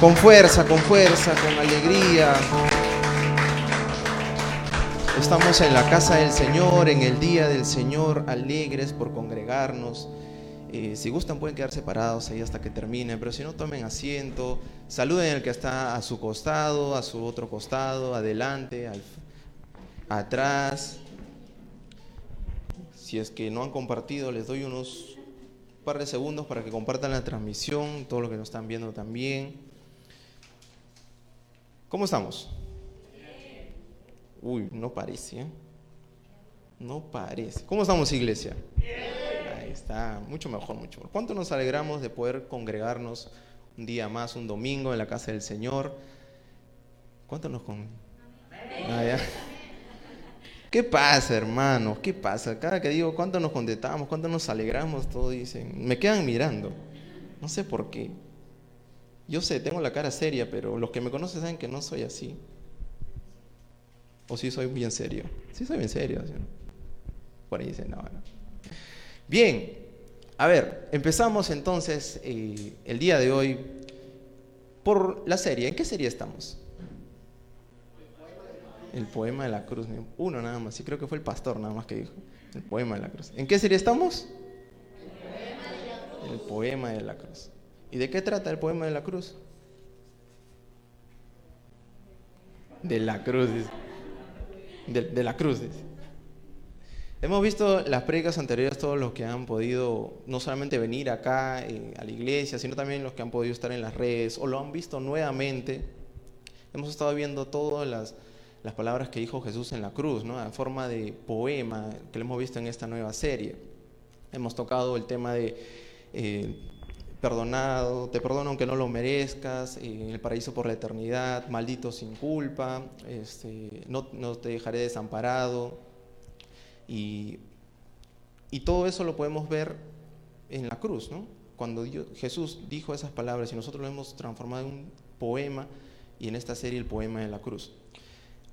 Con fuerza, con fuerza, con alegría. Estamos en la casa del Señor, en el día del Señor, alegres por congregarnos. Eh, si gustan pueden quedar separados ahí hasta que termine, pero si no tomen asiento, saluden al que está a su costado, a su otro costado, adelante, atrás. Si es que no han compartido, les doy unos par de segundos para que compartan la transmisión, todo lo que nos están viendo también. ¿Cómo estamos? Uy, no parece, ¿eh? No parece. ¿Cómo estamos, iglesia? Ahí está, mucho mejor, mucho mejor. ¿Cuánto nos alegramos de poder congregarnos un día más, un domingo en la casa del Señor? ¿Cuánto nos con... Ah, ya. ¿Qué pasa, hermanos? ¿Qué pasa? Cada que digo cuánto nos contentamos, cuánto nos alegramos, todos dicen, me quedan mirando. No sé por qué. Yo sé, tengo la cara seria, pero los que me conocen saben que no soy así. O sí soy bien serio. Sí soy bien serio. Por ahí dicen, no, no. Bien, a ver, empezamos entonces eh, el día de hoy por la serie. ¿En qué serie estamos? El poema de la cruz. Uno nada más, sí creo que fue el pastor nada más que dijo. El poema de la cruz. ¿En qué serie estamos? El poema de la cruz. ¿Y de qué trata el poema de la cruz? De la cruz. De, de la cruz. Hemos visto las predicas anteriores, todos los que han podido no solamente venir acá eh, a la iglesia, sino también los que han podido estar en las redes o lo han visto nuevamente. Hemos estado viendo todas las, las palabras que dijo Jesús en la cruz, ¿no? en forma de poema que lo hemos visto en esta nueva serie. Hemos tocado el tema de eh, perdonado, te perdono aunque no lo merezcas, eh, el paraíso por la eternidad, maldito sin culpa, este, no, no te dejaré desamparado. Y, y todo eso lo podemos ver en la cruz, ¿no? Cuando Jesús dijo esas palabras y nosotros lo hemos transformado en un poema y en esta serie el poema de la cruz.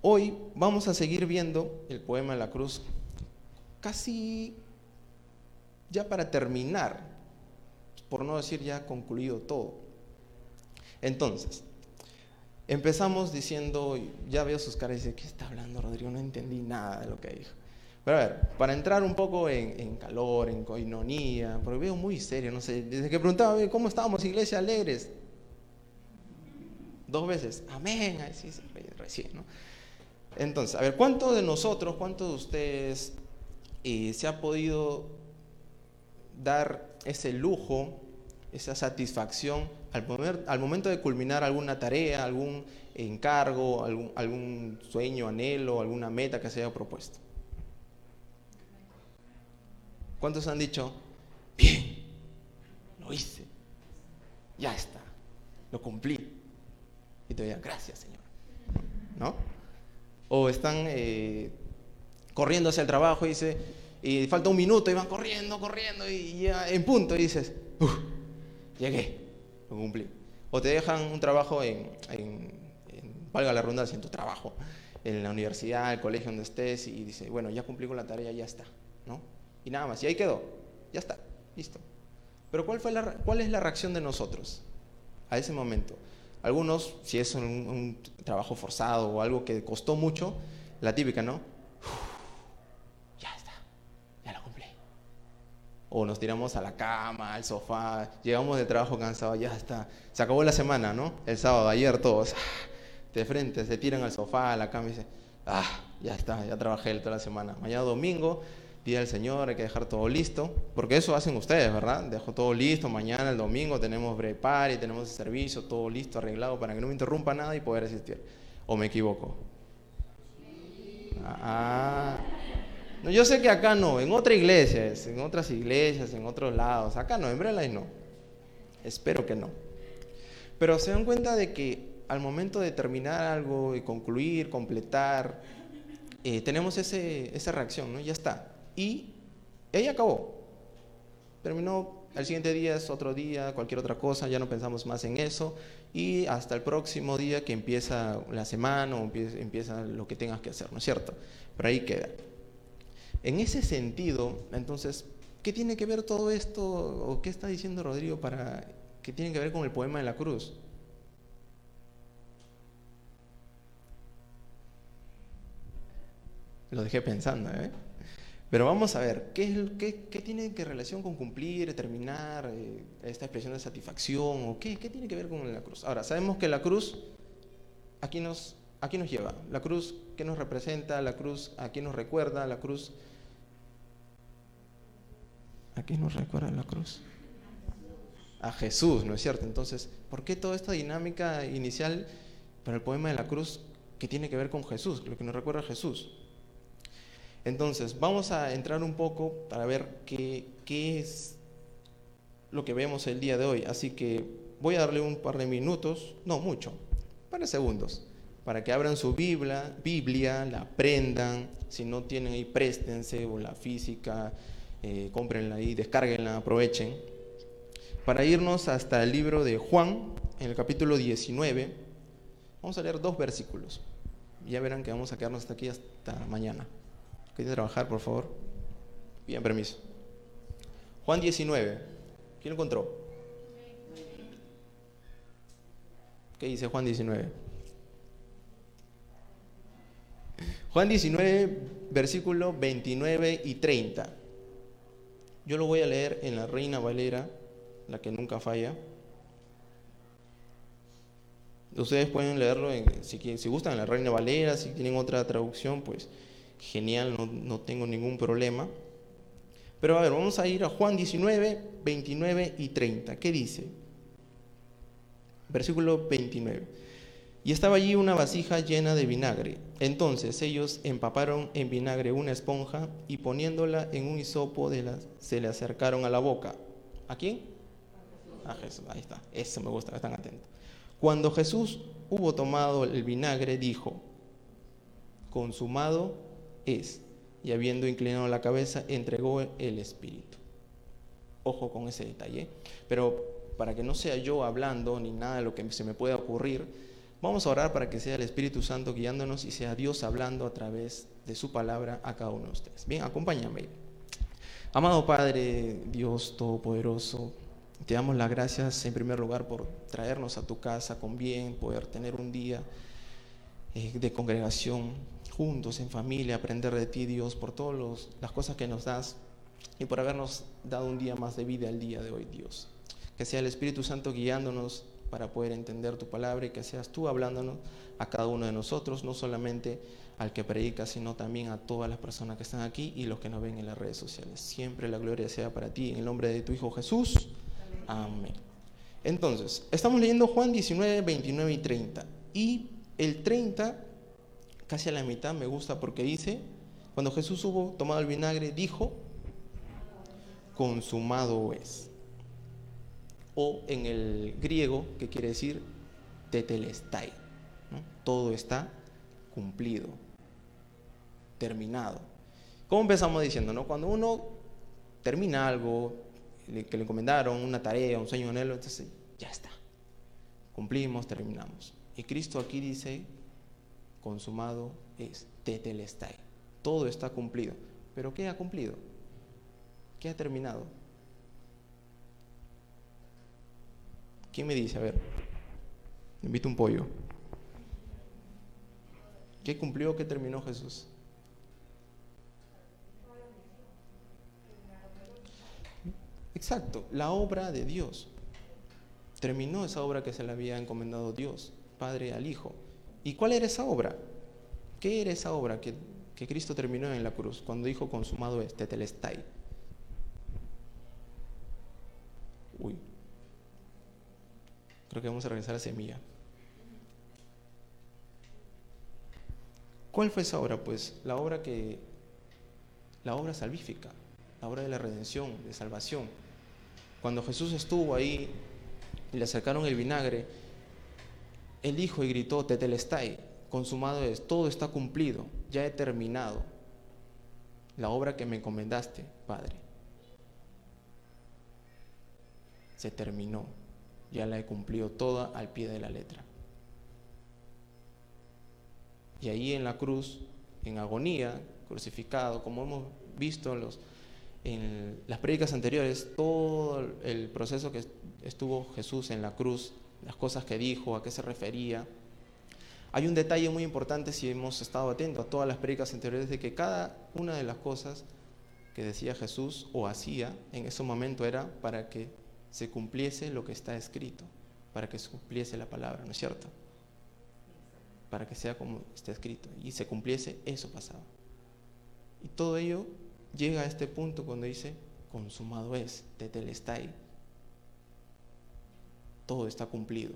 Hoy vamos a seguir viendo el poema de la cruz casi ya para terminar, por no decir ya concluido todo. Entonces, empezamos diciendo, ya veo sus caras y dice, ¿qué está hablando Rodrigo? No entendí nada de lo que dijo. Pero a ver, para entrar un poco en, calor, en coinonía, porque veo muy serio, no sé, desde que preguntaba, "Oye, ¿cómo estábamos, iglesia, alegres? Dos veces, amén, Ay, sí, sí, recién, ¿no? Entonces, a ver, ¿cuántos de nosotros, cuántos de ustedes eh, se ha podido dar ese lujo, esa satisfacción al, momento de culminar alguna tarea, algún encargo, algún, algún sueño, anhelo, alguna meta que se haya propuesto? ¿Cuántos han dicho, bien, lo hice, ya está, lo cumplí? Y te digan, gracias Señor. ¿No? O están eh, corriendo hacia el trabajo y dice, y falta un minuto y van corriendo, corriendo y ya en punto y dices, "Uf, llegué, lo cumplí. O te dejan un trabajo en, en- en- valga la redundancia, en tu trabajo, en la universidad, el colegio donde estés y dice, bueno, ya cumplí con la tarea, ya está, ¿no? Y nada más, y ahí quedó, ya está, listo. Pero ¿cuál, fue la, ¿cuál es la reacción de nosotros a ese momento? Algunos, si es un, un trabajo forzado o algo que costó mucho, la típica, ¿no? ya está, ya lo cumplí. O nos tiramos a la cama, al sofá, llegamos de trabajo cansado, ya está. Se acabó la semana, ¿no? El sábado, ayer todos, ah, de frente, se tiran al sofá, a la cama y dicen, ah, ya está, ya trabajé toda la semana. Mañana domingo, día del Señor, hay que dejar todo listo, porque eso hacen ustedes, ¿verdad? Dejo todo listo, mañana, el domingo, tenemos prepare, tenemos el servicio, todo listo, arreglado, para que no me interrumpa nada y poder asistir. ¿O me equivoco? Ah, no, yo sé que acá no, en otra iglesia, es, en otras iglesias, en otros lados. Acá no, en Brelay no. Espero que no. Pero se dan cuenta de que al momento de terminar algo y concluir, completar, eh, tenemos ese, esa reacción, ¿no? Ya está. Y ahí acabó. Terminó, el siguiente día es otro día, cualquier otra cosa, ya no pensamos más en eso. Y hasta el próximo día que empieza la semana o empieza lo que tengas que hacer, ¿no es cierto? Pero ahí queda. En ese sentido, entonces, ¿qué tiene que ver todo esto o qué está diciendo Rodrigo para que tiene que ver con el poema de la cruz? Lo dejé pensando, ¿eh? Pero vamos a ver, ¿qué, tiene que relación con cumplir, terminar, eh, esta expresión de satisfacción? ¿O qué, tiene que ver con la cruz? Ahora, sabemos que la cruz aquí nos, aquí nos lleva. La cruz, ¿qué nos representa? La cruz, ¿a quién nos recuerda? La cruz, ¿a quién nos recuerda la cruz? A Jesús, ¿no es cierto? Entonces, ¿por qué toda esta dinámica inicial para el poema de la cruz que tiene que ver con Jesús, lo que nos recuerda a Jesús? Entonces, vamos a entrar un poco para ver qué, es lo que vemos el día de hoy. Así que voy a darle un par de minutos, no mucho, un par de segundos, para que abran su Biblia, Biblia la aprendan. Si no tienen ahí, préstense o la física, eh, cómprenla ahí, descárguenla, aprovechen. Para irnos hasta el libro de Juan, en el capítulo 19, vamos a leer dos versículos. Ya verán que vamos a quedarnos hasta aquí hasta mañana. ¿Quiere trabajar, por favor? Bien, permiso. Juan 19. ¿Quién encontró? ¿Qué dice Juan 19? Juan 19, versículo 29 y 30. Yo lo voy a leer en la Reina Valera, la que nunca falla. Ustedes pueden leerlo, si, si gustan, en la Reina Valera, si tienen otra traducción, pues genial, no, tengo ningún problema. Pero a ver, vamos a ir a Juan 19, 29 y 30. ¿Qué dice? Versículo 29. Y estaba allí una vasija llena de vinagre. Entonces ellos empaparon en vinagre una esponja y poniéndola en un hisopo de la, se le acercaron a la boca. ¿A quién? A Jesús. Ahí está. Eso me gusta, están atentos. Cuando Jesús hubo tomado el vinagre, dijo, consumado es, y habiendo inclinado la cabeza, entregó el Espíritu. Ojo con ese detalle. Pero para que no sea yo hablando ni nada de lo que se me pueda ocurrir, vamos a orar para que sea el Espíritu Santo guiándonos y sea Dios hablando a través de su palabra a cada uno de ustedes. Bien, acompáñame. Amado Padre, Dios Todopoderoso, te damos las gracias en primer lugar por traernos a tu casa con bien, poder tener un día eh, de congregación juntos, en familia, aprender de ti, Dios, por todas las cosas que nos das y por habernos dado un día más de vida el día de hoy, Dios. Que sea el Espíritu Santo guiándonos para poder entender tu palabra y que seas tú hablándonos a cada uno de nosotros, no solamente al que predica, sino también a todas las personas que están aquí y los que nos ven en las redes sociales. Siempre la gloria sea para ti, en el nombre de tu Hijo Jesús. Amén. Entonces, estamos leyendo Juan 19, 29 y 30. Y el 30 casi a la mitad, me gusta porque dice, cuando Jesús hubo tomado el vinagre, dijo, consumado es. O en el griego, que quiere decir tetelestai. Todo está cumplido, terminado. ¿Cómo empezamos diciendo? No? Cuando uno termina algo que le encomendaron, una tarea, un sueño, un anhelo, entonces ya está. Cumplimos, terminamos. Y Cristo aquí dice, consumado es tetelestai. Todo está cumplido. ¿Pero qué ha cumplido? ¿Qué ha terminado? ¿Quién me dice? A ver, invito un pollo. ¿Qué cumplió? ¿Qué terminó Jesús? Exacto, la obra de Dios. Terminó esa obra que se le había encomendado Dios, Padre al Hijo. ¿Y cuál era esa obra? ¿Qué era esa obra que, Cristo terminó en la cruz cuando dijo consumado es tetelestai? Creo que vamos a regresar a semilla. ¿Cuál fue esa obra? Pues la obra que, la obra salvífica, la obra de la redención, de salvación. Cuando Jesús estuvo ahí y le acercaron el vinagre, él dijo y gritó, tetelestai, consumado es, todo está cumplido, ya he terminado la obra que me encomendaste, Padre. Se terminó, ya la he cumplido toda al pie de la letra. Y ahí en la cruz, en agonía, crucificado, como hemos visto en, en las prédicas anteriores, todo el proceso que estuvo Jesús en la cruz, las cosas que dijo, a qué se refería. Hay un detalle muy importante si hemos estado atentos a todas las prédicas anteriores de que cada una de las cosas que decía Jesús o hacía en ese momento era para que se cumpliese lo que está escrito, para que se cumpliese la palabra, ¿no es cierto? Para que sea como está escrito y se cumpliese, eso pasaba. Y todo ello llega a este punto cuando dice, consumado es, tetelestai, todo está cumplido.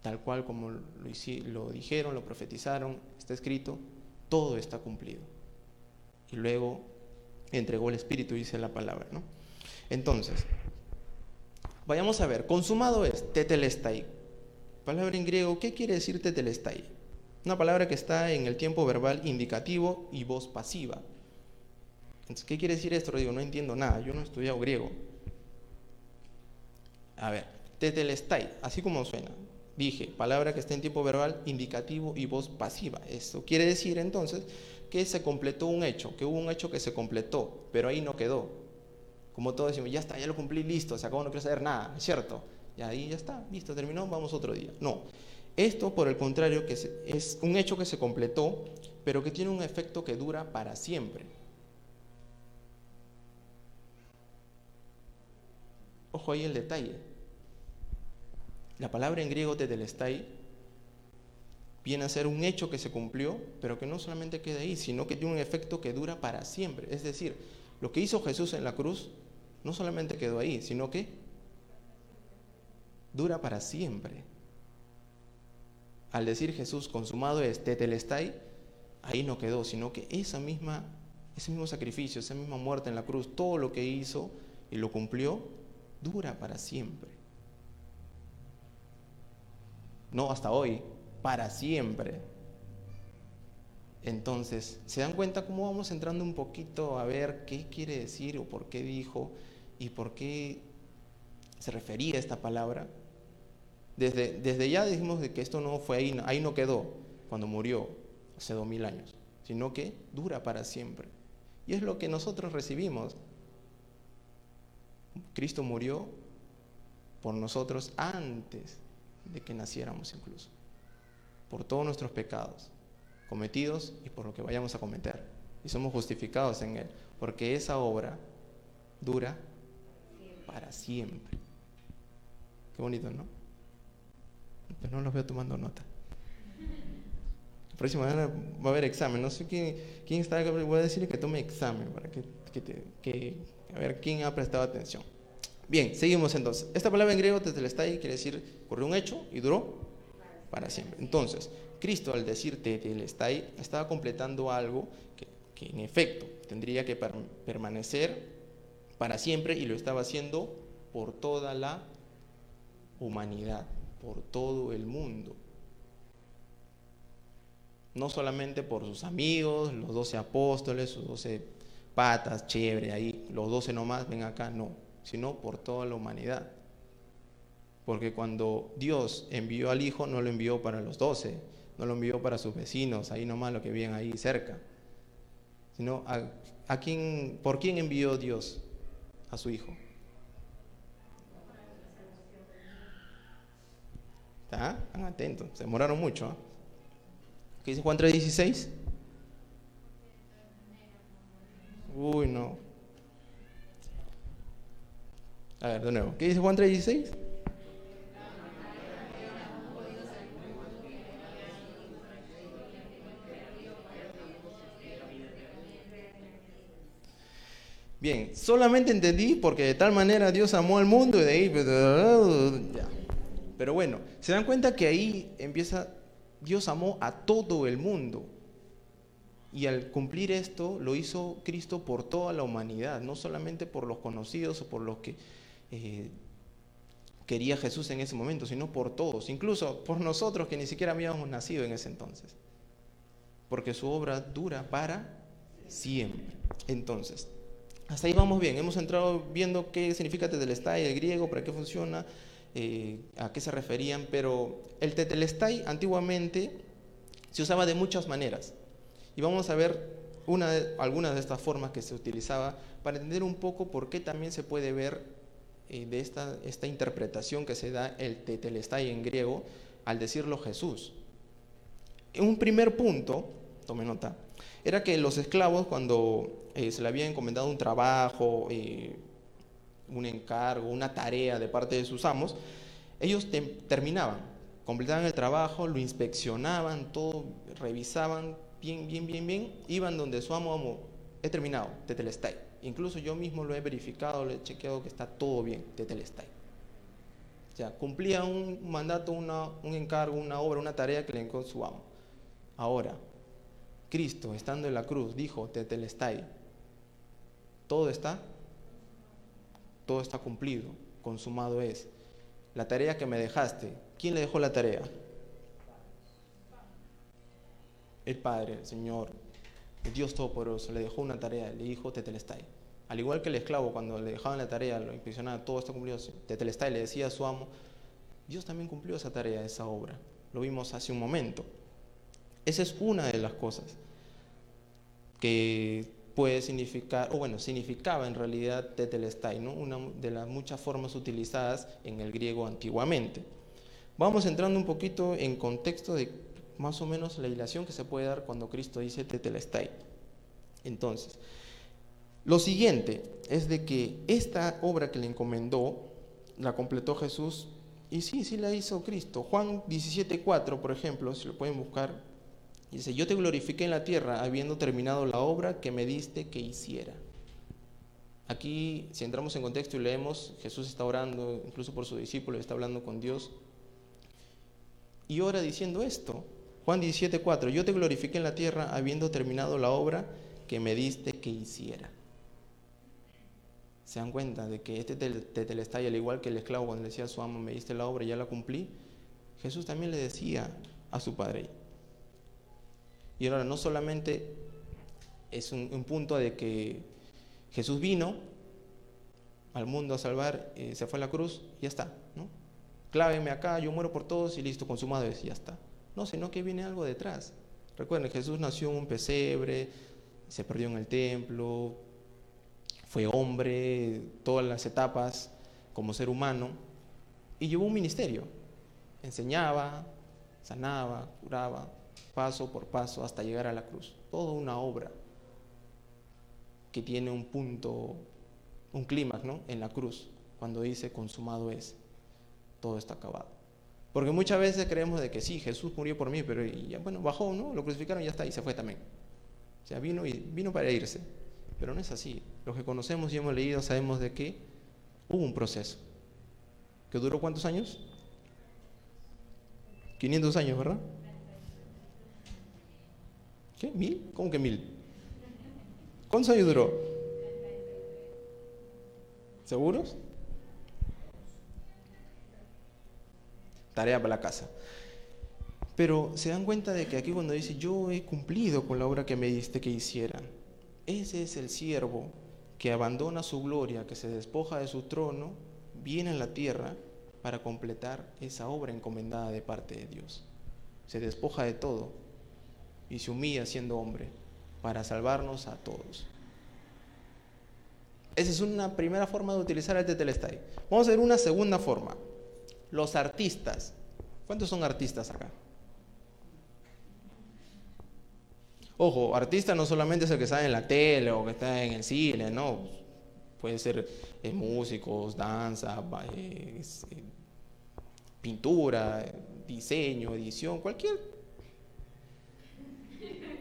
Tal cual como lo, lo dijeron, lo profetizaron, está escrito, todo está cumplido. Y luego entregó el Espíritu, dice la palabra. ¿no? Entonces, vayamos a ver, consumado es tetelestai. Palabra en griego, ¿qué quiere decir tetelestai? Una palabra que está en el tiempo verbal indicativo y voz pasiva. Entonces, ¿qué quiere decir esto? Digo, no entiendo nada, yo no he estudiado griego. A ver, tetelestai, así como suena. Dije, palabra que está en tiempo verbal indicativo y voz pasiva. Esto quiere decir entonces que se completó un hecho, que hubo un hecho que se completó, pero ahí no quedó. Como todos decimos, ya está, ya lo cumplí, listo, se acabó, no quiero saber nada, ¿es cierto? Y ahí ya está, listo, terminó, vamos otro día. No, esto por el contrario que es un hecho que se completó, pero que tiene un efecto que dura para siempre. Ojo ahí el detalle. La palabra en griego tetelestai viene a ser un hecho que se cumplió, pero que no solamente queda ahí, sino que tiene un efecto que dura para siempre. Es decir, lo que hizo Jesús en la cruz no solamente quedó ahí, sino que dura para siempre. Al decir Jesús consumado es tetelestai, ahí no quedó, sino que esa misma, ese mismo sacrificio, esa misma muerte en la cruz, todo lo que hizo y lo cumplió, dura para siempre no hasta hoy, para siempre. Entonces, ¿se dan cuenta cómo vamos entrando un poquito a ver qué quiere decir o por qué dijo y por qué se refería esta palabra? Desde, desde ya dijimos de que esto no fue ahí, ahí no quedó cuando murió hace dos mil años, sino que dura para siempre. Y es lo que nosotros recibimos. Cristo murió por nosotros antes de que naciéramos incluso, por todos nuestros pecados cometidos y por lo que vayamos a cometer. Y somos justificados en Él, porque esa obra dura para siempre. Qué bonito, ¿no? Pero no los veo tomando nota. La próxima va a haber examen. No sé quién, quién está, voy a decirle que tome examen para que, que, a ver quién ha prestado atención. Bien, seguimos entonces. Esta palabra en griego, tetelestai, quiere decir ocurrió un hecho y duró para siempre. Entonces, Cristo al decir tetelestai estaba completando algo que, que en efecto tendría que permanecer para siempre y lo estaba haciendo por toda la humanidad, por todo el mundo. No solamente por sus amigos, los doce apóstoles, sus doce patas, chévere, ahí, los doce nomás, ven acá, no sino por toda la humanidad. Porque cuando Dios envió al Hijo, no lo envió para los doce, no lo envió para sus vecinos, ahí nomás lo que vienen ahí cerca, sino a, a quién, ¿por quién envió Dios a su Hijo? Están atentos, se demoraron mucho. ¿ah? ¿Qué dice Juan 3:16? Uy, no. A ver, de nuevo. ¿Qué dice Juan 3:16? Bien, solamente entendí porque de tal manera Dios amó al mundo y de ahí... Pues, Pero bueno, se dan cuenta que ahí empieza, Dios amó a todo el mundo. Y al cumplir esto lo hizo Cristo por toda la humanidad, no solamente por los conocidos o por los que eh, quería Jesús en ese momento, sino por todos, incluso por nosotros que ni siquiera habíamos nacido en ese entonces. Porque su obra dura para siempre. Entonces, hasta ahí vamos bien. Hemos entrado viendo qué significa tetelestai, el griego, para qué funciona, eh, a qué se referían, pero el tetelestai antiguamente se usaba de muchas maneras. Y vamos a ver una algunas de estas formas que se utilizaba para entender un poco por qué también se puede ver eh, de esta, esta interpretación que se da el tetelestai en griego al decirlo Jesús. Un primer punto, tome nota, era que los esclavos cuando eh, se le había encomendado un trabajo, eh, un encargo, una tarea de parte de sus amos, ellos terminaban, completaban el trabajo, lo inspeccionaban, todo, revisaban bien, bien, bien, bien, iban donde su amo, amo, he terminado, tetelestai. Incluso yo mismo lo he verificado, lo he chequeado que está todo bien, tetelestai. O sea, cumplía un mandato, un encargo, una obra, una tarea que le encargó su amo. Ahora, Cristo, estando en la cruz, dijo, tetelestai, todo está, todo está cumplido, consumado es. La tarea que me dejaste, ¿quién le dejó la tarea? El Padre, el Señor, el Dios Todopoderoso, le dejó una tarea, le dijo tetelestai. Al igual que el esclavo, cuando le dejaban la tarea, lo inspeccionaba, todo está cumplido, tetelestai le decía a su amo, Dios también cumplió esa tarea, esa obra. Lo vimos hace un momento. Esa es una de las cosas que puede significar, o bueno, significaba en realidad tetelestai, ¿no? una de las muchas formas utilizadas en el griego antiguamente. Vamos entrando un poquito en contexto de más o menos la ilación que se puede dar cuando Cristo dice tetelestai. Entonces, lo siguiente es de que esta obra que le encomendó la completó Jesús y sí, sí la hizo Cristo. Juan 17:4, por ejemplo, si lo pueden buscar, dice, yo te glorifiqué en la tierra habiendo terminado la obra que me diste que hiciera. Aquí, si entramos en contexto y leemos, Jesús está orando, incluso por su discípulo, está hablando con Dios. Y ora diciendo esto, Juan 17:4, yo te glorifiqué en la tierra habiendo terminado la obra que me diste que hiciera. ¿Se dan cuenta de que este tetelestai, al igual que el esclavo cuando le decía a su amo, me diste la obra y ya la cumplí? Jesús también le decía a su padre, y ahora no solamente es un, punto de que Jesús vino al mundo a salvar, eh, se fue a la cruz, ya está, ¿no? Clávenme acá, yo muero por todos y listo, consumado es, y ya está. No, sino que viene algo detrás. Recuerden, Jesús nació en un pesebre, se perdió en el templo, fue hombre, todas las etapas como ser humano, y llevó un ministerio. Enseñaba, sanaba, curaba, paso por paso hasta llegar a la cruz. Toda una obra que tiene un punto, un clímax, ¿no? En la cruz, cuando dice consumado es, todo está acabado. Porque muchas veces creemos de que sí, Jesús murió por mí, pero bueno, bajó, ¿no? Lo crucificaron y ya está, y se fue también. O sea, vino, y, vino para irse. Pero no es así. Los que conocemos y hemos leído sabemos de que hubo un proceso. ¿Que duró cuántos años? 500 años, ¿verdad? ¿Qué? ¿Mil? ¿Cómo que mil? ¿Cuántos años duró? ¿Seguros? Tarea para la casa. Pero se dan cuenta de que aquí cuando dice, yo he cumplido con la obra que me diste que hiciera, ese es el siervo que abandona su gloria, que se despoja de su trono, viene a la tierra para completar esa obra encomendada de parte de Dios. Se despoja de todo y se humilla siendo hombre para salvarnos a todos. Esa es una primera forma de utilizar el tetelestai. Vamos a ver una segunda forma. Los artistas. ¿Cuántos son artistas acá? Ojo, artista no solamente es el que está en la tele o que está en el cine, no. Puede ser eh, músicos, danza, eh, pintura, diseño, edición, cualquier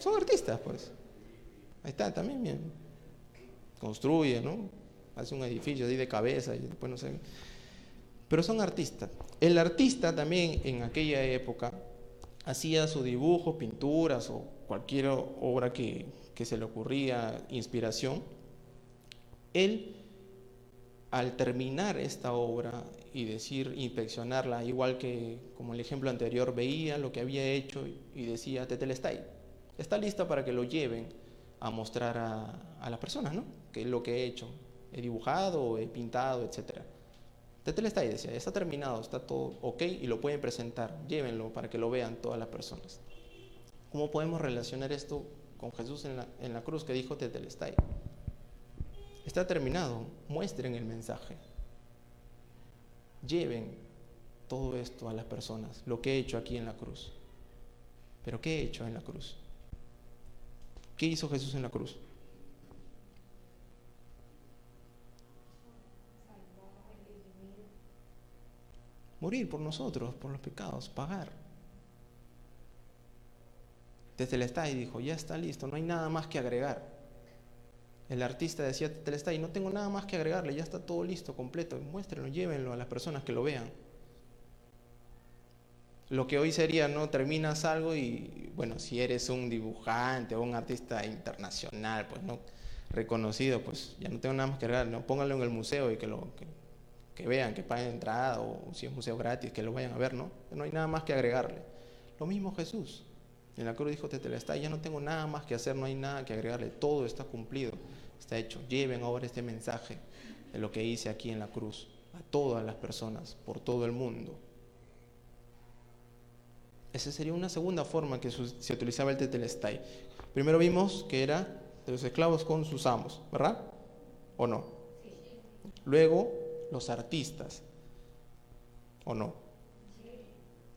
son artistas, pues. Ahí está, también bien. Construye, ¿no? Hace un edificio ahí de cabeza y después no sé. Pero son artistas. El artista también en aquella época hacía su dibujo, pinturas o cualquier obra que, que se le ocurría, inspiración. Él, al terminar esta obra, y decir, inspeccionarla, igual que como el ejemplo anterior, veía lo que había hecho y decía, Tetelestai, está lista para que lo lleven a mostrar a, las personas, ¿no? Que es lo que he hecho, he dibujado, he pintado, etc. Tetelestai decía, está terminado, está todo ok y lo pueden presentar, llévenlo para que lo vean todas las personas. ¿Cómo podemos relacionar esto con Jesús en la, cruz que dijo Tetelestai? Está terminado, muestren el mensaje lleven todo esto a las personas, lo que he hecho aquí en la cruz. Pero ¿qué he hecho en la cruz? ¿Qué hizo Jesús en la cruz? Morir por nosotros, por los pecados, pagar. Desde y dijo, ya está listo, no hay nada más que agregar. El artista decía, y no tengo nada más que agregarle, ya está todo listo, completo, muéstrenlo, llévenlo a las personas que lo vean. Lo que hoy sería, ¿no? Terminas algo y, bueno, si eres un dibujante o un artista internacional, pues, ¿no? Reconocido, pues ya no tengo nada más que agregar, ¿no? Pónganlo en el museo y que lo que, vean, que paguen entrada o si es museo gratis, que lo vayan a ver, ¿no? No hay nada más que agregarle. Lo mismo Jesús. En la cruz dijo Tetelestai, ya no tengo nada más que hacer, no hay nada que agregarle, todo está cumplido está hecho. Lleven ahora este mensaje de lo que hice aquí en la cruz a todas las personas, por todo el mundo. Esa sería una segunda forma que se utilizaba el tetelestai. Primero vimos que era de los esclavos con sus amos, ¿verdad? ¿O no? Luego, los artistas, ¿o no?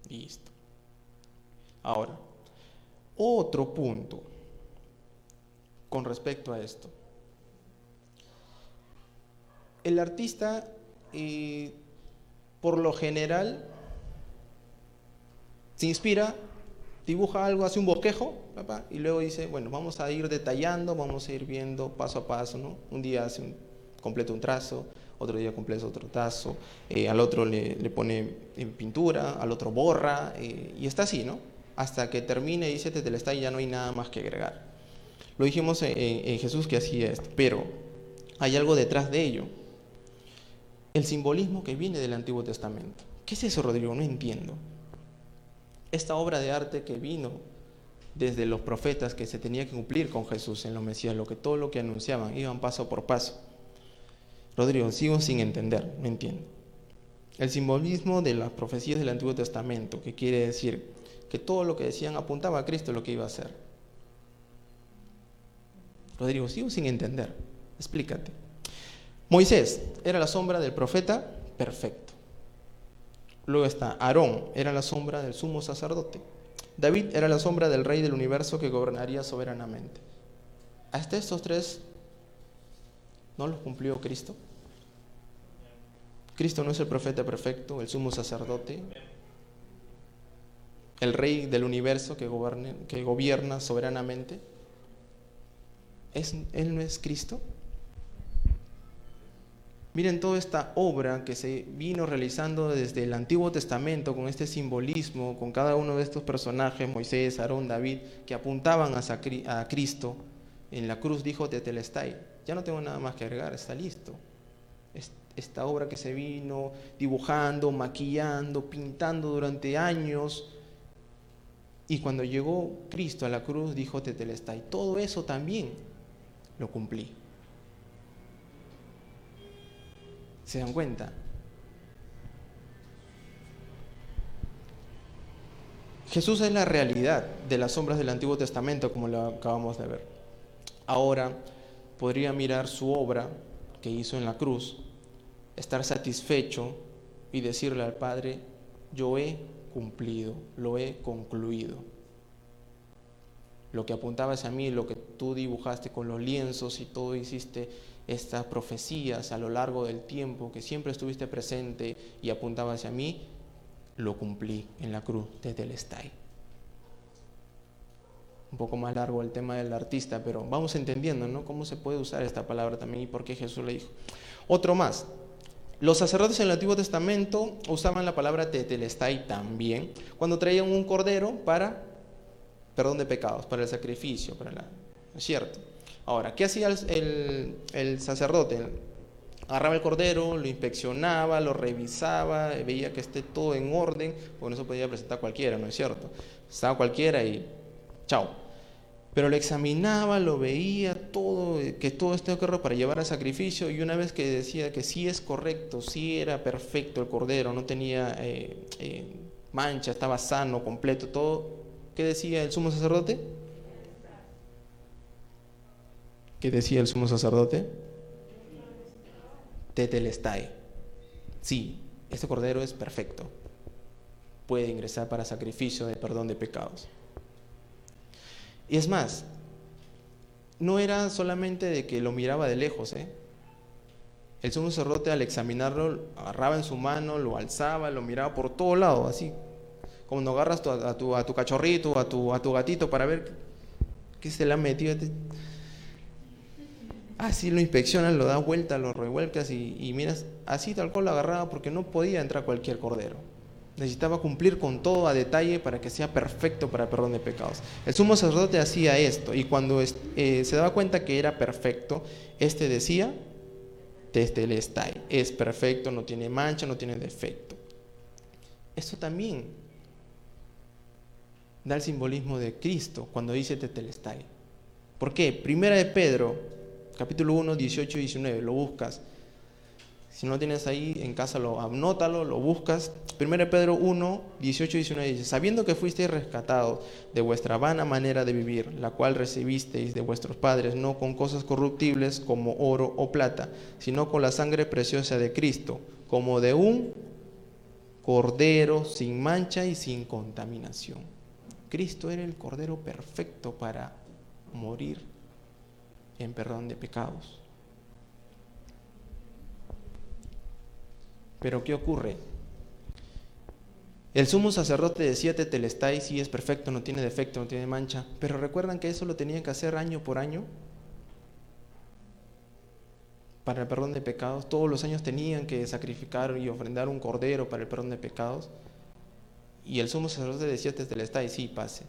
Listo. Ahora, otro punto con respecto a esto el artista, eh, por lo general, se inspira, dibuja algo, hace un bosquejo, y luego dice, bueno, vamos a ir detallando, vamos a ir viendo paso a paso, ¿no? Un día hace un, completa un trazo, otro día completa otro trazo, eh, al otro le, pone en pintura, al otro borra, eh, y está así, ¿no? Hasta que termine y dice, te está y ya no hay nada más que agregar. Lo dijimos en Jesús que hacía esto, pero hay algo detrás de ello el simbolismo que viene del Antiguo Testamento. ¿Qué es eso, Rodrigo? No entiendo. Esta obra de arte que vino desde los profetas que se tenía que cumplir con Jesús en los Mesías, lo que todo lo que anunciaban, iban paso por paso. Rodrigo, sigo sin entender, no entiendo. El simbolismo de las profecías del Antiguo Testamento, que quiere decir que todo lo que decían apuntaba a Cristo lo que iba a hacer. Rodrigo, sigo sin entender. Explícate. Moisés era la sombra del profeta perfecto. Luego está Aarón, era la sombra del sumo sacerdote. David era la sombra del rey del universo que gobernaría soberanamente. Hasta estos tres no los cumplió Cristo. Cristo no es el profeta perfecto, el sumo sacerdote, el rey del universo que, gobierna soberanamente. ¿Es, ¿Él no es Cristo? Miren toda esta obra que se vino realizando desde el Antiguo Testamento con este simbolismo, con cada uno de estos personajes, Moisés, Aarón, David, que apuntaban a Cristo. En la cruz dijo Tetelestai, ya no tengo nada más que agregar, está listo. Esta obra que se vino dibujando, maquillando, pintando durante años. Y cuando llegó Cristo a la cruz dijo Tetelestai, todo eso también lo cumplí. ¿Se dan cuenta? Jesús es la realidad de las sombras del Antiguo Testamento, como lo acabamos de ver. Ahora podría mirar su obra que hizo en la cruz, estar satisfecho y decirle al Padre, yo he cumplido, lo he concluido. Lo que apuntabas a mí, lo que tú dibujaste con los lienzos y todo hiciste estas profecías a lo largo del tiempo, que siempre estuviste presente y apuntaba hacia mí, lo cumplí en la cruz de Telestai. Un poco más largo el tema del artista, pero vamos entendiendo, ¿no? Cómo se puede usar esta palabra también y por qué Jesús le dijo. Otro más. Los sacerdotes en el Antiguo Testamento usaban la palabra tetelestai también cuando traían un cordero para perdón de pecados, para el sacrificio, para la, ¿es cierto? Ahora, ¿qué hacía el, sacerdote agarraba el cordero, lo inspeccionaba, lo revisaba, veía que esté todo en orden, no se podía presentar cualquiera, ¿no es cierto? Estaba cualquiera y chao. Pero lo examinaba, lo veía, todo, que todo esté correcto para llevar al sacrificio, y una vez que decía que sí es correcto, sí era perfecto el cordero, no tenía eh, eh, mancha, estaba sano, completo, todo, ¿qué decía el sumo sacerdote? ¿Qué decía el sumo sacerdote? Tetelestai. Sí, este cordero es perfecto. Puede ingresar para sacrificio de perdón de pecados. Y es más, no era solamente de que lo miraba de lejos, ¿eh? El sumo sacerdote al examinarlo, agarraba en su mano, lo alzaba, lo miraba por todo lado, así. Como cuando agarras a, tu, a, tu, cachorrito, a tu, a tu gatito para ver qué se le ha metido. Así lo inspeccionan, lo da vuelta, lo revuelcas y, miras, así tal cual lo agarraba porque no podía entrar cualquier cordero. Necesitaba cumplir con todo a detalle para que sea perfecto para el perdón de pecados. El sumo sacerdote hacía esto y cuando eh, se daba cuenta que era perfecto, este decía, Testelestai, es perfecto, no tiene mancha, no tiene defecto. Esto también da el simbolismo de Cristo cuando dice Testelestai. ¿Por qué? Primera de Pedro, capítulo 1, 18 y 19, lo buscas. Si no tienes ahí en casa, lo anótalo, lo buscas. 1 Pedro 1, 18 y 19 dice, sabiendo que fuisteis rescatados de vuestra vana manera de vivir, la cual recibisteis de vuestros padres, no con cosas corruptibles como oro o plata, sino con la sangre preciosa de Cristo, como de un cordero sin mancha y sin contaminación. Cristo era el cordero perfecto para morir en perdón de pecados. Pero ¿qué ocurre? El sumo sacerdote decía Tetelestai, sí es perfecto, no tiene defecto, no tiene mancha, pero recuerdan que eso lo tenían que hacer año por año para el perdón de pecados. Todos los años tenían que sacrificar y ofrendar un cordero para el perdón de pecados. Y el sumo sacerdote decía Tetelestai, sí, pase.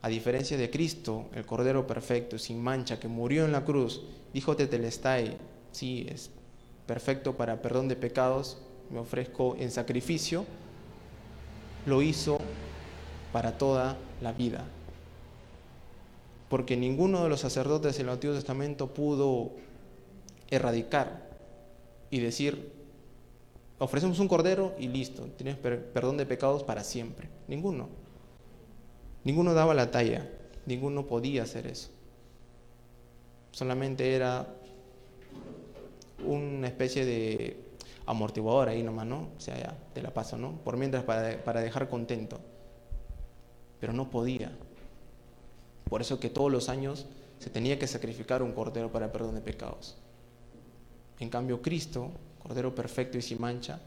A diferencia de Cristo, el cordero perfecto, sin mancha, que murió en la cruz, dijo Tetelestai, sí, es perfecto para perdón de pecados, me ofrezco en sacrificio, lo hizo para toda la vida. Porque ninguno de los sacerdotes del Antiguo Testamento pudo erradicar y decir, ofrecemos un cordero y listo, tienes perdón de pecados para siempre. Ninguno. Ninguno daba la talla, ninguno podía hacer eso. Solamente era una especie de amortiguador ahí nomás, ¿no? O sea, ya, te la paso, ¿no? Por mientras para, para dejar contento. Pero no podía. Por eso que todos los años se tenía que sacrificar un cordero para el perdón de pecados. En cambio, Cristo, cordero perfecto y sin mancha,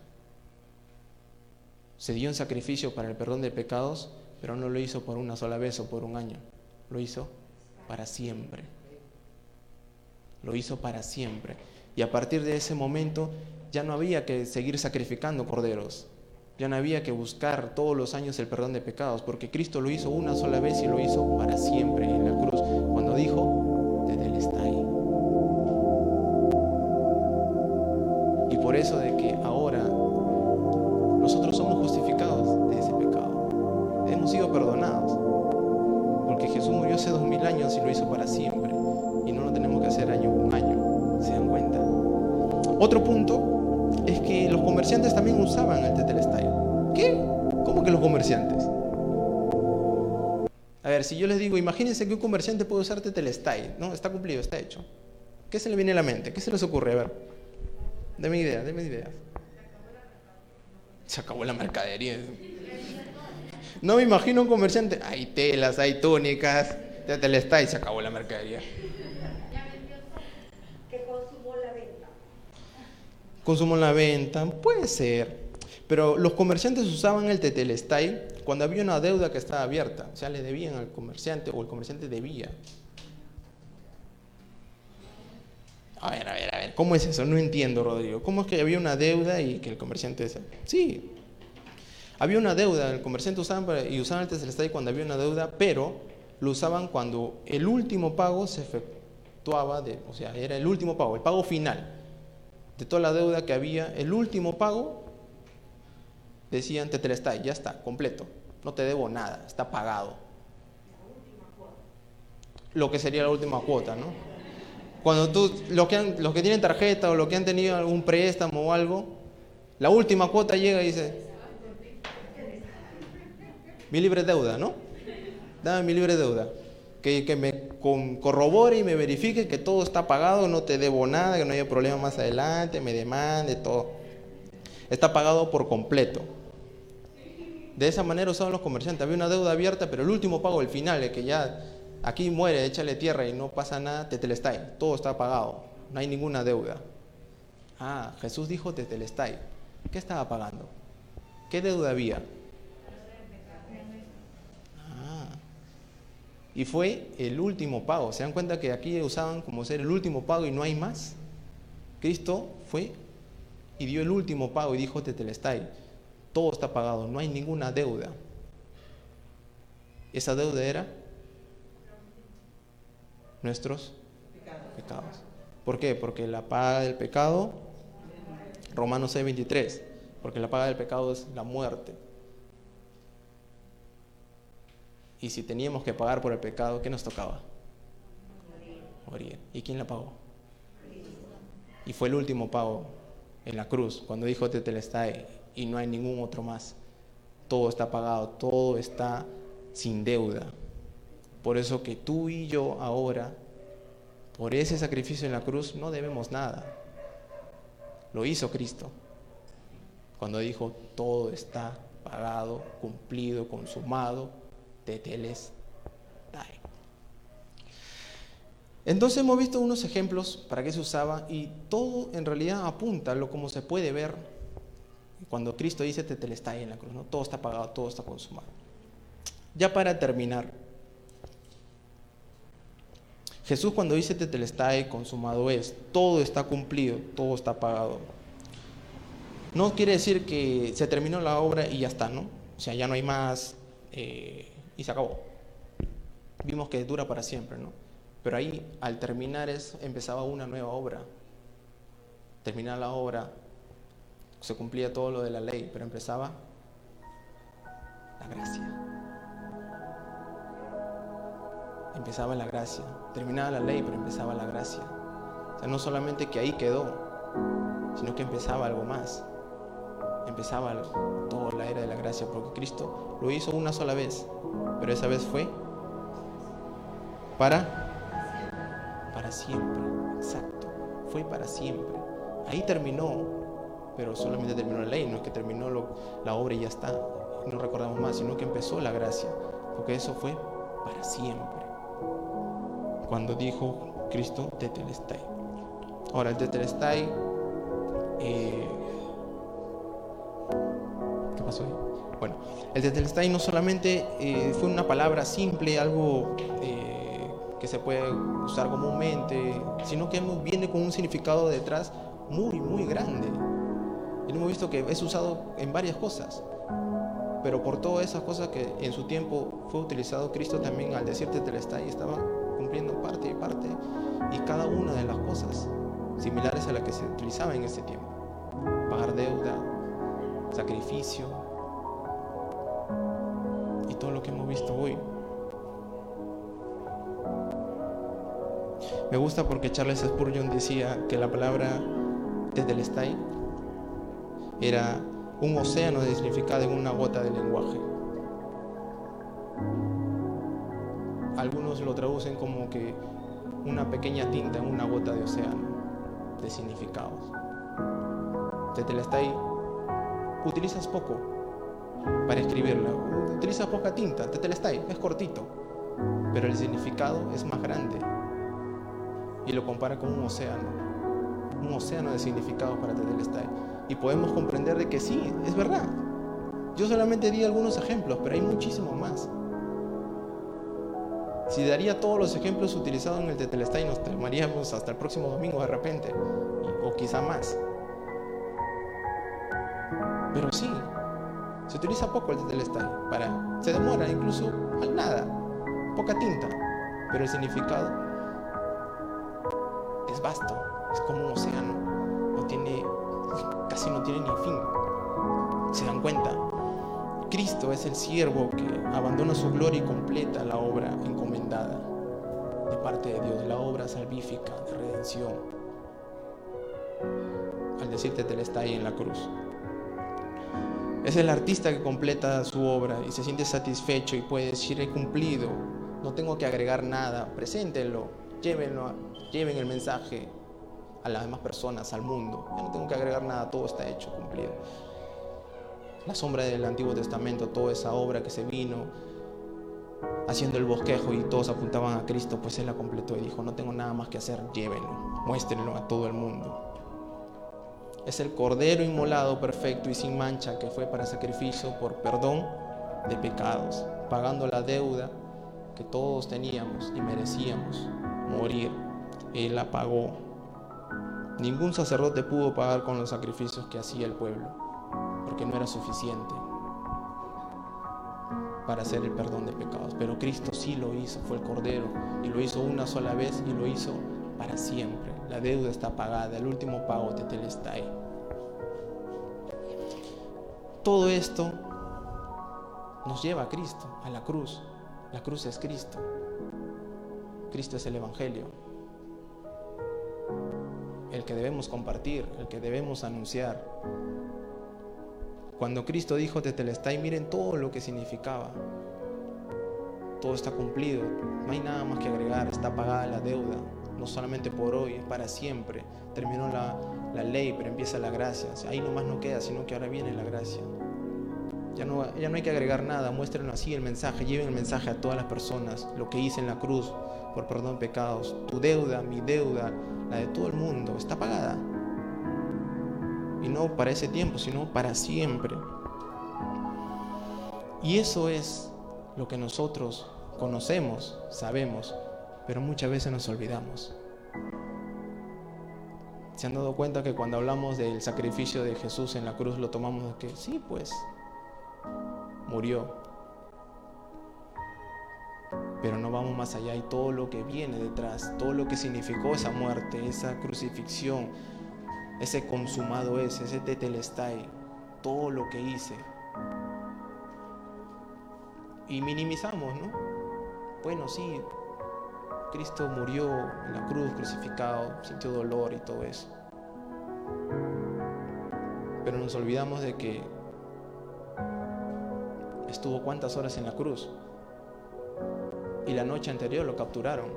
se dio en sacrificio para el perdón de pecados, pero no lo hizo por una sola vez o por un año. Lo hizo para siempre. Lo hizo para siempre. Y a partir de ese momento ya no había que seguir sacrificando corderos, ya no había que buscar todos los años el perdón de pecados, porque Cristo lo hizo una sola vez y lo hizo para siempre imagínense que un comerciante puede usar tetelestai, ¿no? Está cumplido, está hecho. ¿Qué se le viene a la mente? ¿Qué se les ocurre? A ver, deme ideas, deme ideas. Se acabó la mercadería. No me imagino un comerciante, hay telas, hay túnicas, tetelestai, se acabó la mercadería. consumo en la venta, puede ser. Pero los comerciantes usaban el tetelestai cuando había una deuda que estaba abierta, o sea, le debían al comerciante o el comerciante debía. A ver, a ver, a ver, ¿cómo es eso? No entiendo, Rodrigo. ¿Cómo es que había una deuda y que el comerciante... Sí, había una deuda, el comerciante usaba y usaban el tetelestai cuando había una deuda, pero lo usaban cuando el último pago se efectuaba, de, o sea, era el último pago, el pago final de toda la deuda que había, el último pago, decían Tetelestai, ya está, completo, no te debo nada, está pagado. Lo que sería la última cuota, ¿no? Cuando tú, los que, han, los que tienen tarjeta o los que han tenido algún préstamo o algo, la última cuota llega y dice, mi libre deuda, ¿no? Dame mi libre deuda. Que, que me corrobore y me verifique que todo está pagado, no te debo nada, que no haya problema más adelante, me demande, todo. Está pagado por completo. De esa manera usaban los comerciantes. Había una deuda abierta, pero el último pago, el final, el que ya aquí muere, échale tierra y no pasa nada, tetelestai. Todo está pagado. No hay ninguna deuda. Ah, Jesús dijo tetelestai. ¿Qué estaba pagando? ¿Qué deuda había? Y fue el último pago. ¿Se dan cuenta que aquí usaban como ser el último pago y no hay más? Cristo fue y dio el último pago y dijo todo está pagado, no hay ninguna deuda. Esa deuda era nuestros pecados. ¿Por qué? Porque la paga del pecado, Romanos 6:23, porque la paga del pecado es la muerte. Y si teníamos que pagar por el pecado, ¿qué nos tocaba? Morir. ¿Y quién la pagó? Y fue el último pago en la cruz, cuando dijo Tetelestai, y no hay ningún otro más. Todo está pagado, todo está sin deuda. Por eso que tú y yo ahora, por ese sacrificio en la cruz, no debemos nada. Lo hizo Cristo. Cuando dijo, todo está pagado, cumplido, consumado, teteles Entonces hemos visto unos ejemplos para qué se usaba y todo en realidad apunta a lo como se puede ver cuando Cristo dice tetelestai en la cruz, ¿no? Todo está pagado, todo está consumado. Ya para terminar, Jesús cuando dice tetelestai consumado es, todo está cumplido, todo está pagado. No quiere decir que se terminó la obra y ya está, ¿no? O sea, ya no hay más, eh, y se acabó. Vimos que dura para siempre, ¿no? Pero ahí, al terminar empezaba una nueva obra. Terminar la obra, se cumplía todo lo de la ley, pero empezaba la gracia. Empezaba la gracia. Terminaba la ley, pero empezaba la gracia. O sea, no solamente que ahí quedó, sino que empezaba algo más empezaba toda la era de la gracia, porque Cristo lo hizo una sola vez, pero esa vez fue para, para siempre, exacto, fue para siempre. Ahí terminó, pero solamente terminó la ley, no es que terminó la obra y ya está, no recordamos más, sino que empezó la gracia, porque eso fue para siempre. Cuando dijo Cristo, Tetelestai. Ahora, el Tetelestai eh, bueno, el Tetelestai no solamente eh, fue una palabra simple, algo eh, que se puede usar comúnmente, sino que viene con un significado detrás muy, muy grande. Y hemos visto que es usado en varias cosas, pero por todas esas cosas que en su tiempo fue utilizado, Cristo también al decir Tetelestai estaba cumpliendo parte y parte, y cada una de las cosas similares a las que se utilizaba en ese tiempo. Pagar deuda, sacrificio y todo lo que hemos visto hoy. Me gusta porque Charles Spurgeon decía que la palabra Tetelestai era un océano de significado en una gota de lenguaje. Algunos lo traducen como que una pequeña tinta en una gota de océano de significados. Tetelestai utilizas poco para escribirla, utilizas poca tinta, tetelestai, es cortito, pero el significado es más grande y lo compara con un océano, un océano de significados para tetelestai. Y podemos comprender de que sí, es verdad. Yo solamente di algunos ejemplos, pero hay muchísimos más. Si daría todos los ejemplos utilizados en el tetelestai, nos tomaríamos hasta el próximo domingo de repente, o quizá más. Pero sí, se utiliza poco el tetelestai para, se demora incluso al nada, poca tinta, pero el significado es vasto, es como un océano. no tiene, casi no tiene ni fin. ¿Se dan cuenta? Cristo es el siervo que abandona su gloria y completa la obra encomendada de parte de Dios, la obra salvífica de redención. Al decirte te está ahí en la cruz. Es el artista que completa su obra y se siente satisfecho y puede decir he cumplido, no tengo que agregar nada, preséntenlo, llévenlo, lleven el mensaje a las demás personas, al mundo. Ya no tengo que agregar nada, todo está hecho, cumplido la sombra del Antiguo Testamento, toda esa obra que se vino haciendo el bosquejo y todos apuntaban a Cristo, pues Él la completó y dijo, no tengo nada más que hacer, llévenlo, muéstrenlo a todo el mundo. Es el Cordero inmolado perfecto y sin mancha que fue para sacrificio por perdón de pecados, pagando la deuda que todos teníamos y merecíamos morir. Él la pagó. Ningún sacerdote pudo pagar con los sacrificios que hacía el pueblo porque no era suficiente para hacer el perdón de pecados. Pero Cristo sí lo hizo, fue el Cordero, y lo hizo una sola vez y lo hizo para siempre. La deuda está pagada, el último pago te ahí. Todo esto nos lleva a Cristo, a la cruz. La cruz es Cristo. Cristo es el Evangelio. El que debemos compartir, el que debemos anunciar. Cuando Cristo dijo Tetelestai, miren todo lo que significaba. Todo está cumplido, no hay nada más que agregar, está pagada la deuda, no solamente por hoy, es para siempre. Terminó la, la ley, pero empieza la gracia. ahí nomás no queda, sino que ahora viene la gracia. Ya no, ya no hay que agregar nada, muéstrenlo así el mensaje, lleven el mensaje a todas las personas, lo que hice en la cruz por perdón pecados. Tu deuda, mi deuda, la de todo el mundo, está pagada y no para ese tiempo, sino para siempre. Y eso es lo que nosotros conocemos, sabemos, pero muchas veces nos olvidamos. ¿Se han dado cuenta que cuando hablamos del sacrificio de Jesús en la cruz lo tomamos de que sí, pues murió? Pero no vamos más allá y todo lo que viene detrás, todo lo que significó esa muerte, esa crucifixión, ese consumado es, ese tetelestai, todo lo que hice. Y minimizamos, ¿no? Bueno, sí, Cristo murió en la cruz, crucificado, sintió dolor y todo eso. Pero nos olvidamos de que estuvo cuántas horas en la cruz. Y la noche anterior lo capturaron.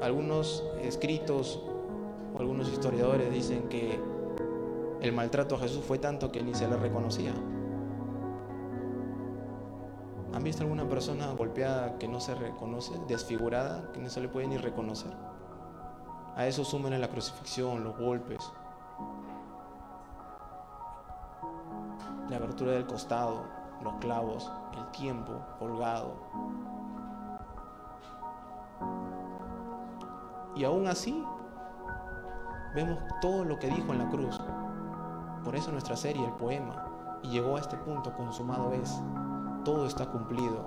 Algunos escritos algunos historiadores dicen que el maltrato a Jesús fue tanto que ni se le reconocía. ¿Han visto alguna persona golpeada que no se reconoce, desfigurada, que no se le puede ni reconocer? A eso sumen la crucifixión, los golpes, la abertura del costado, los clavos, el tiempo colgado. Y aún así vemos todo lo que dijo en la cruz. Por eso nuestra serie, el poema, y llegó a este punto, consumado es, todo está cumplido.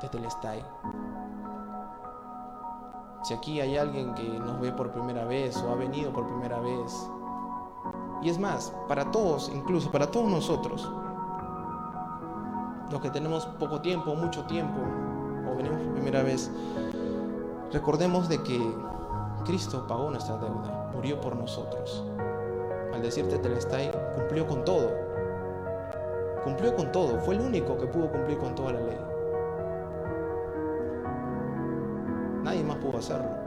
Tetelestai. Si aquí hay alguien que nos ve por primera vez o ha venido por primera vez, y es más, para todos, incluso para todos nosotros, los que tenemos poco tiempo, mucho tiempo, o venimos por primera vez, recordemos de que Cristo pagó nuestra deuda, murió por nosotros. Al decirte Telestai, cumplió con todo. Cumplió con todo, fue el único que pudo cumplir con toda la ley. Nadie más pudo hacerlo.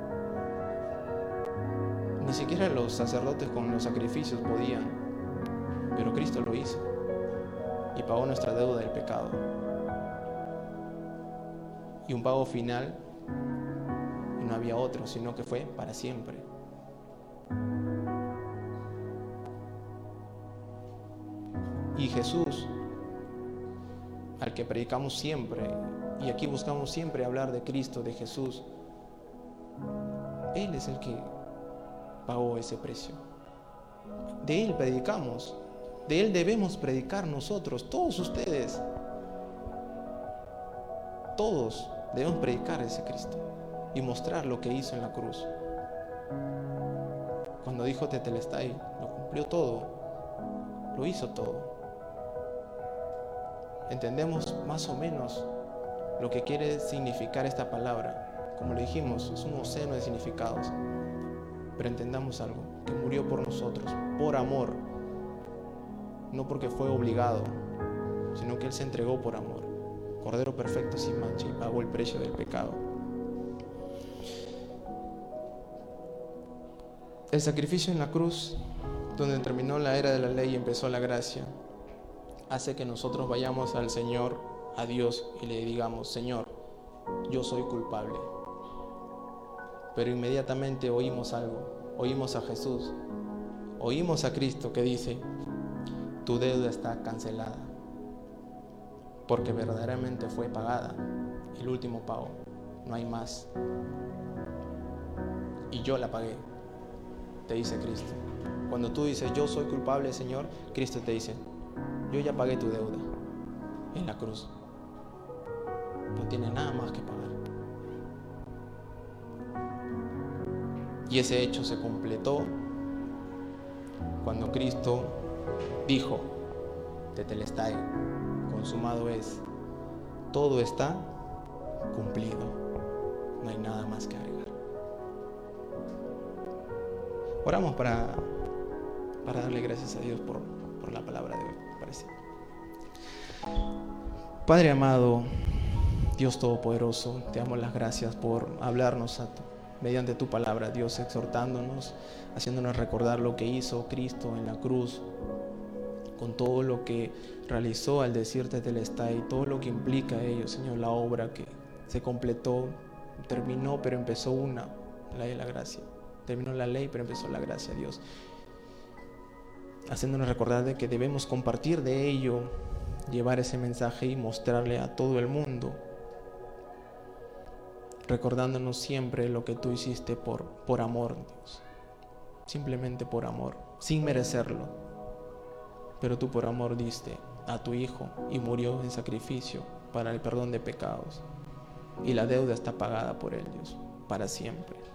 Ni siquiera los sacerdotes con los sacrificios podían, pero Cristo lo hizo y pagó nuestra deuda del pecado. Y un pago final no había otro, sino que fue para siempre. Y Jesús, al que predicamos siempre, y aquí buscamos siempre hablar de Cristo, de Jesús, Él es el que pagó ese precio. De Él predicamos, de Él debemos predicar nosotros, todos ustedes, todos debemos predicar ese Cristo y mostrar lo que hizo en la cruz. Cuando dijo Tetelestai, lo cumplió todo, lo hizo todo. Entendemos más o menos lo que quiere significar esta palabra. Como le dijimos, es un océano de significados. Pero entendamos algo, que murió por nosotros, por amor, no porque fue obligado, sino que Él se entregó por amor. Cordero perfecto sin mancha y pagó el precio del pecado. El sacrificio en la cruz, donde terminó la era de la ley y empezó la gracia, hace que nosotros vayamos al Señor, a Dios, y le digamos, Señor, yo soy culpable. Pero inmediatamente oímos algo, oímos a Jesús, oímos a Cristo que dice, tu deuda está cancelada, porque verdaderamente fue pagada, el último pago, no hay más. Y yo la pagué, te dice Cristo. Cuando tú dices, yo soy culpable, Señor, Cristo te dice, yo ya pagué tu deuda en la cruz. No tiene nada más que pagar. Y ese hecho se completó cuando Cristo dijo, Tetelestai, consumado es, todo está cumplido, no hay nada más que agregar. Oramos para, para darle gracias a Dios por, por la palabra de hoy, parece. Padre amado, Dios Todopoderoso, te damos las gracias por hablarnos a mediante tu palabra, Dios, exhortándonos, haciéndonos recordar lo que hizo Cristo en la cruz, con todo lo que realizó al decirte y todo lo que implica ello, Señor, la obra que se completó, terminó, pero empezó una, la de la gracia. Terminó la ley, pero empezó la gracia, Dios. Haciéndonos recordar de que debemos compartir de ello, llevar ese mensaje y mostrarle a todo el mundo. Recordándonos siempre lo que tú hiciste por, por amor, Dios. Simplemente por amor, sin merecerlo. Pero tú por amor diste a tu Hijo y murió en sacrificio para el perdón de pecados. Y la deuda está pagada por Él, Dios, para siempre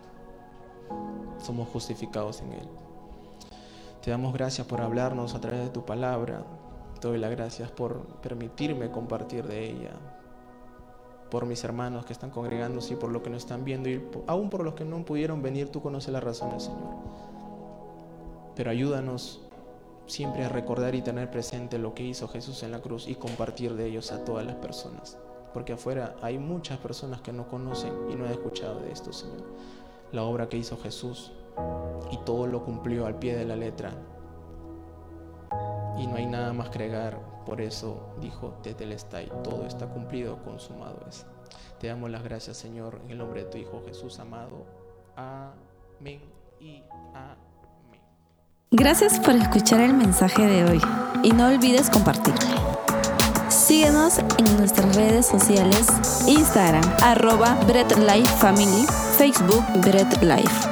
somos justificados en Él. Te damos gracias por hablarnos a través de tu palabra. Te doy las gracias por permitirme compartir de ella. Por mis hermanos que están congregándose y por lo que nos están viendo y aún por los que no pudieron venir, tú conoces las razones, Señor. Pero ayúdanos siempre a recordar y tener presente lo que hizo Jesús en la cruz y compartir de ellos a todas las personas. Porque afuera hay muchas personas que no conocen y no han escuchado de esto, Señor la obra que hizo Jesús y todo lo cumplió al pie de la letra. Y no hay nada más que agregar, por eso dijo Tetelestai, todo está cumplido, consumado es. Te damos las gracias, Señor, en el nombre de tu Hijo Jesús amado. Amén y amén. Gracias por escuchar el mensaje de hoy y no olvides compartirlo. Síguenos en nuestras redes sociales, Instagram, arroba Bread Life Family, Facebook Bread Life.